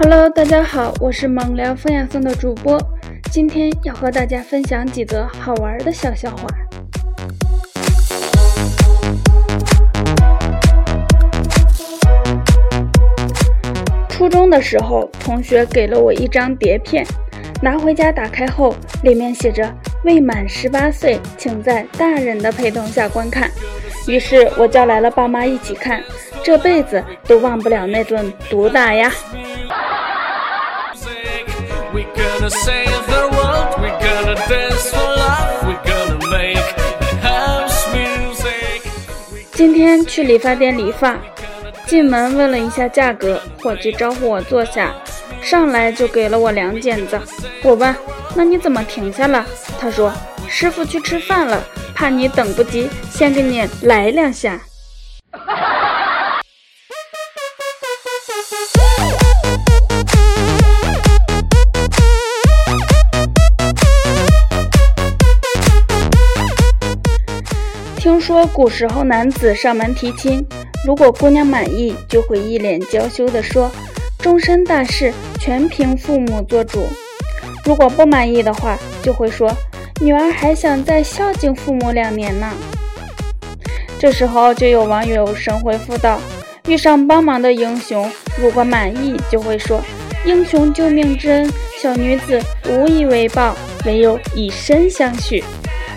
Hello，大家好，我是猛聊风雅颂的主播，今天要和大家分享几则好玩的小笑话。初中的时候，同学给了我一张碟片，拿回家打开后，里面写着“未满十八岁，请在大人的陪同下观看”。于是我叫来了爸妈一起看，这辈子都忘不了那顿毒打呀。今天去理发店理发，进门问了一下价格，伙计招呼我坐下，上来就给了我两剪子。我问：“那你怎么停下了？”他说：“师傅去吃饭了，怕你等不及，先给你来两下。”听说古时候男子上门提亲，如果姑娘满意，就会一脸娇羞地说：“终身大事全凭父母做主。”如果不满意的话，就会说：“女儿还想再孝敬父母两年呢。”这时候就有网友神回复道：“遇上帮忙的英雄，如果满意，就会说：‘英雄救命之恩，小女子无以为报，唯有以身相许。’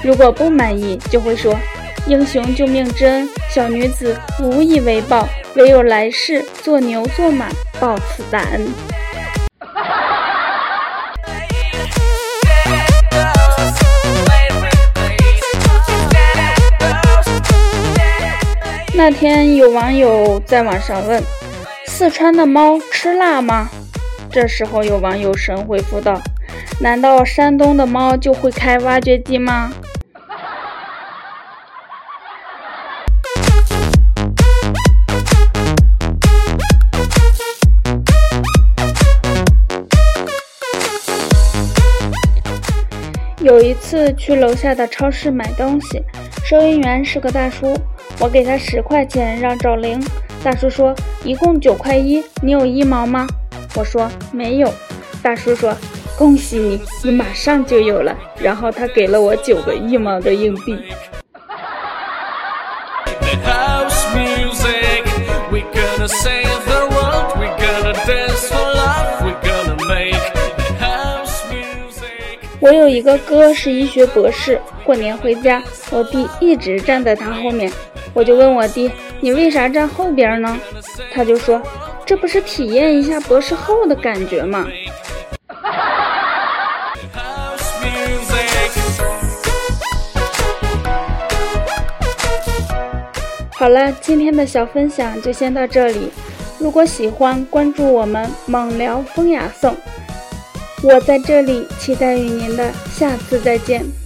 如果不满意，就会说。”英雄救命之恩，小女子无以为报，唯有来世做牛做马报此大恩。那天有网友在网上问：“四川的猫吃辣吗？”这时候有网友神回复道：“难道山东的猫就会开挖掘机吗？”有一次去楼下的超市买东西，收银员是个大叔，我给他十块钱让找零，大叔说一共九块一，你有一毛吗？我说没有，大叔说恭喜你，你马上就有了，然后他给了我九个一毛的硬币。我有一个哥是医学博士，过年回家，我弟一直站在他后面，我就问我弟，你为啥站后边呢？他就说，这不是体验一下博士后的感觉吗？好了，今天的小分享就先到这里，如果喜欢，关注我们猛聊风雅颂。我在这里期待与您的下次再见。